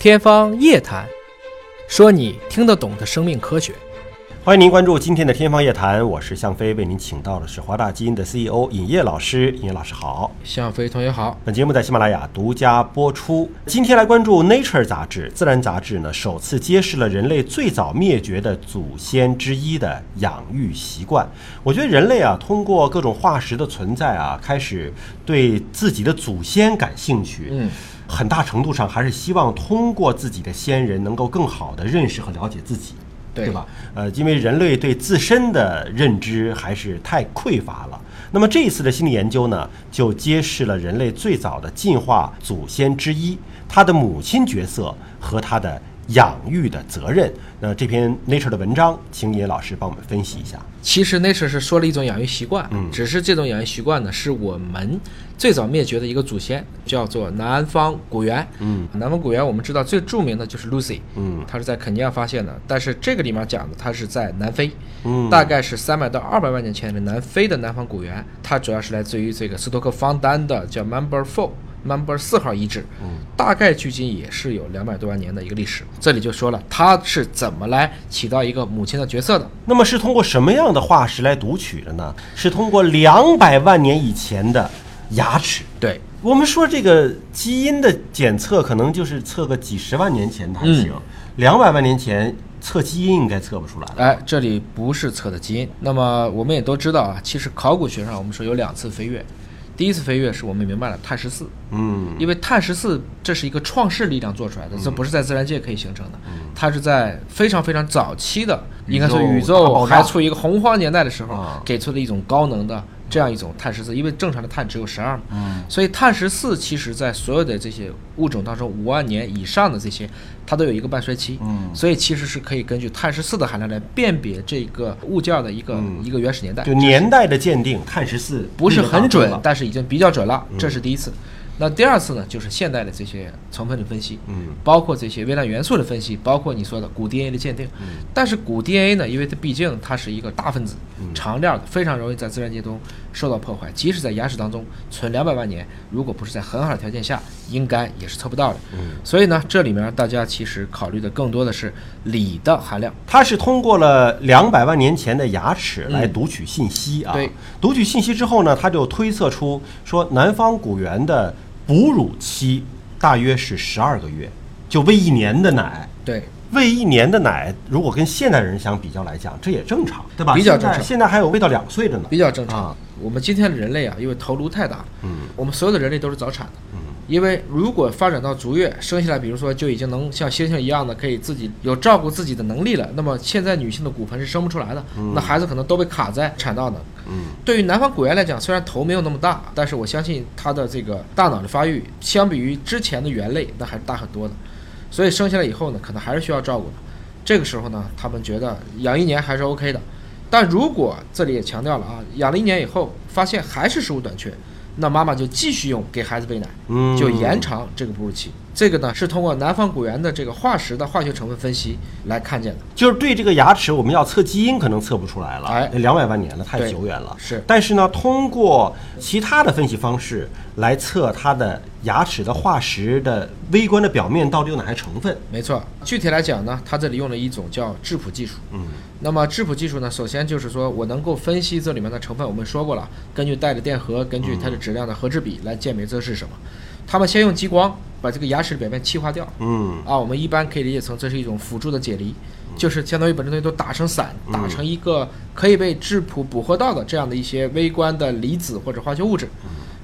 天方夜谭，说你听得懂的生命科学。欢迎您关注今天的天方夜谭，我是向飞，为您请到的是华大基因的 CEO 尹烨老师。尹烨老师好，向飞同学好。本节目在喜马拉雅独家播出。今天来关注《Nature》杂志，《自然》杂志呢首次揭示了人类最早灭绝的祖先之一的养育习惯。我觉得人类啊，通过各种化石的存在啊，开始对自己的祖先感兴趣。嗯。很大程度上还是希望通过自己的先人，能够更好的认识和了解自己，对吧？呃，因为人类对自身的认知还是太匮乏了。那么这一次的心理研究呢，就揭示了人类最早的进化祖先之一，他的母亲角色和他的。养育的责任。那这篇 Nature 的文章，请野老师帮我们分析一下。其实 Nature 是说了一种养育习惯，嗯，只是这种养育习惯呢，是我们最早灭绝的一个祖先，叫做南方古猿。嗯，南方古猿我们知道最著名的就是 Lucy，嗯，它是在肯尼亚发现的，但是这个里面讲的它是在南非，嗯，大概是三百到二百万年前的南非的南方古猿，它主要是来自于这个斯托克方丹的叫 Number Four。Number 四号遗址，嗯，大概距今也是有两百多万年的一个历史。这里就说了，它是怎么来起到一个母亲的角色的？那么是通过什么样的化石来读取的呢？是通过两百万年以前的牙齿。对我们说，这个基因的检测可能就是测个几十万年前的还行，两百万年前测基因应该测不出来了。哎，这里不是测的基因。那么我们也都知道啊，其实考古学上我们说有两次飞跃。第一次飞跃是我们明白了碳十四，嗯，因为碳十四这是一个创世力量做出来的，这不是在自然界可以形成的，它是在非常非常早期的，应该说宇宙还处于一个洪荒年代的时候，给出的一种高能的。这样一种碳十四，因为正常的碳只有十二嘛，嗯，所以碳十四其实在所有的这些物种当中，五万年以上的这些，它都有一个半衰期，嗯，所以其实是可以根据碳十四的含量来辨别这个物件的一个一个原始年代。就年代的鉴定，碳十四不是很准，但是已经比较准了，这是第一次。那第二次呢，就是现代的这些成分的分析，嗯，包括这些微量元素的分析，包括你说的古 DNA 的鉴定，嗯，但是古 DNA 呢，因为它毕竟它是一个大分子，嗯。长链的，非常容易在自然界中受到破坏，即使在牙齿当中存两百万年，如果不是在很好的条件下，应该也是测不到的，嗯，所以呢，这里面大家其实考虑的更多的是锂的含量，它是通过了两百万年前的牙齿来读取信息啊，对，读取信息之后呢，它就推测出说南方古猿的。哺乳期大约是十二个月，就喂一年的奶。对，喂一年的奶，如果跟现代人相比较来讲，这也正常，对吧？比较正常。现在还有喂到两岁的呢，比较正常。我们今天的人类啊，因为头颅太大，嗯，我们所有的人类都是早产的，嗯。因为如果发展到足月生下来，比如说就已经能像猩猩一样的可以自己有照顾自己的能力了，那么现在女性的骨盆是生不出来的，那孩子可能都被卡在产道呢。嗯，对于南方古猿来讲，虽然头没有那么大，但是我相信它的这个大脑的发育相比于之前的猿类那还是大很多的，所以生下来以后呢，可能还是需要照顾的。这个时候呢，他们觉得养一年还是 OK 的，但如果这里也强调了啊，养了一年以后发现还是食物短缺。那妈妈就继续用给孩子喂奶，就延长这个哺乳期。这个呢是通过南方古猿的这个化石的化学成分分析来看见的。就是对这个牙齿，我们要测基因可能测不出来了，哎，两百万年了，太久远了。是，但是呢，通过其他的分析方式来测它的牙齿的化石的微观的表面到底有哪些成分？没错，具体来讲呢，它这里用了一种叫质谱技术。嗯，那么质谱技术呢，首先就是说我能够分析这里面的成分。我们说过了，根据带的电荷，根据它的质量的核质比来鉴别这是什么。他们先用激光把这个牙齿的表面气化掉，嗯。啊，我们一般可以理解成这是一种辅助的解离，就是相当于把这东西都打成散，打成一个可以被质谱捕获到的这样的一些微观的离子或者化学物质，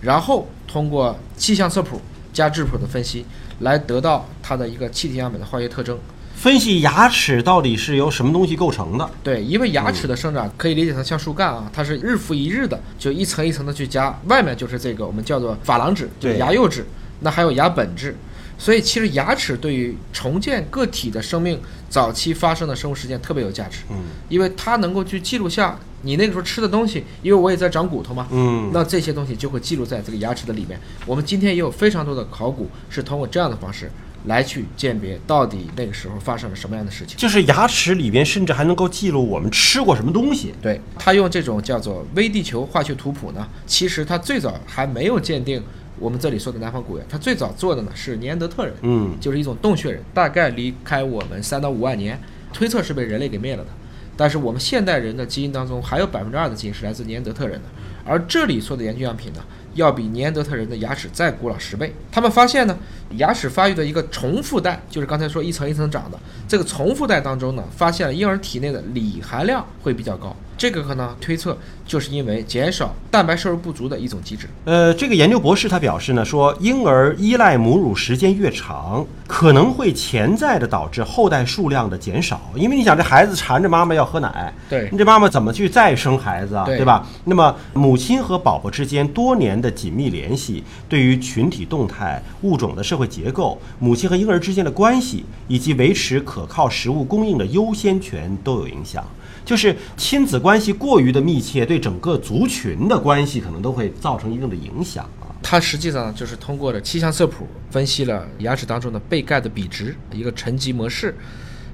然后通过气象色谱加质谱的分析，来得到它的一个气体样本的化学特征。分析牙齿到底是由什么东西构成的？对，因为牙齿的生长可以理解成像树干啊，它是日复一日的，就一层一层的去加，外面就是这个我们叫做珐琅质，对，牙釉质，那还有牙本质。所以其实牙齿对于重建个体的生命早期发生的生物事件特别有价值，嗯，因为它能够去记录下你那个时候吃的东西，因为我也在长骨头嘛，嗯，那这些东西就会记录在这个牙齿的里面。我们今天也有非常多的考古是通过这样的方式。来去鉴别到底那个时候发生了什么样的事情，就是牙齿里边甚至还能够记录我们吃过什么东西。对他用这种叫做微地球化学图谱呢，其实他最早还没有鉴定我们这里说的南方古猿，它最早做的呢是尼安德特人，嗯，就是一种洞穴人，大概离开我们三到五万年，推测是被人类给灭了的。但是我们现代人的基因当中还有百分之二的基因是来自尼安德特人的，而这里做的研究样品呢，要比尼安德特人的牙齿再古老十倍。他们发现呢，牙齿发育的一个重复带，就是刚才说一层一层长的这个重复带当中呢，发现了婴儿体内的锂含量会比较高。这个可能推测就是因为减少蛋白摄入不足的一种机制。呃，这个研究博士他表示呢，说婴儿依赖母乳时间越长，可能会潜在的导致后代数量的减少。因为你想，这孩子缠着妈妈要喝奶，对，你这妈妈怎么去再生孩子啊？对吧？那么母亲和宝宝之间多年的紧密联系，对于群体动态、物种的社会结构、母亲和婴儿之间的关系，以及维持可靠食物供应的优先权都有影响。就是亲子关系过于的密切，对整个族群的关系可能都会造成一定的影响啊。它实际上就是通过了气象色谱分析了牙齿当中的背钙的比值一个沉积模式，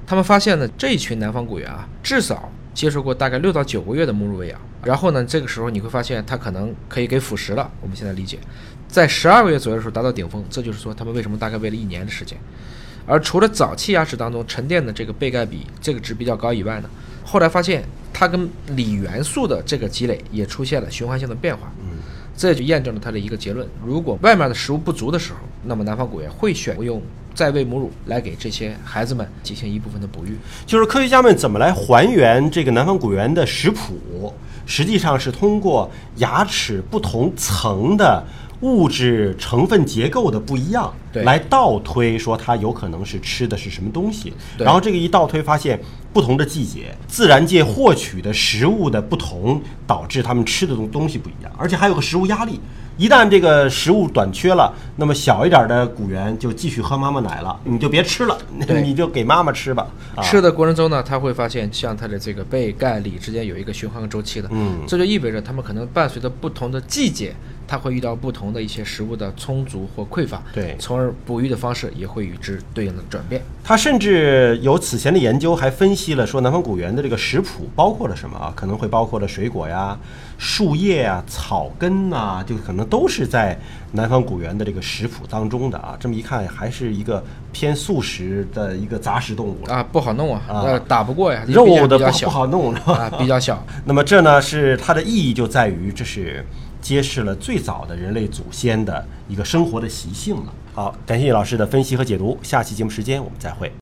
他们发现呢，这一群南方古猿啊，至少接受过大概六到九个月的母乳喂养，然后呢，这个时候你会发现它可能可以给辅食了。我们现在理解，在十二个月左右的时候达到顶峰，这就是说他们为什么大概喂了一年的时间。而除了早期牙齿当中沉淀的这个背钙比这个值比较高以外呢，后来发现它跟锂元素的这个积累也出现了循环性的变化。嗯，这就验证了它的一个结论：如果外面的食物不足的时候，那么南方古猿会选用再喂母乳来给这些孩子们进行一部分的哺育。就是科学家们怎么来还原这个南方古猿的食谱，实际上是通过牙齿不同层的。物质成分结构的不一样，来倒推说它有可能是吃的是什么东西。然后这个一倒推，发现不同的季节，自然界获取的食物的不同，导致它们吃的东东西不一样，而且还有个食物压力。一旦这个食物短缺了，那么小一点的古猿就继续喝妈妈奶了，你就别吃了，你就给妈妈吃吧。吃的过程中呢，他会发现像它的这个背盖、里之间有一个循环周期的，嗯，这就意味着它们可能伴随着不同的季节。它会遇到不同的一些食物的充足或匮乏，对，从而哺育的方式也会与之对应的转变。他甚至有此前的研究还分析了说，南方古猿的这个食谱包括了什么啊？可能会包括了水果呀、树叶啊、草根呐，就可能都是在南方古猿的这个食谱当中的啊。这么一看，还是一个偏素食的一个杂食动物啊，不好弄啊，啊，打不过呀，肉的不不好弄啊，比较小。那么这呢，是它的意义就在于这是。揭示了最早的人类祖先的一个生活的习性了。好，感谢老师的分析和解读，下期节目时间我们再会。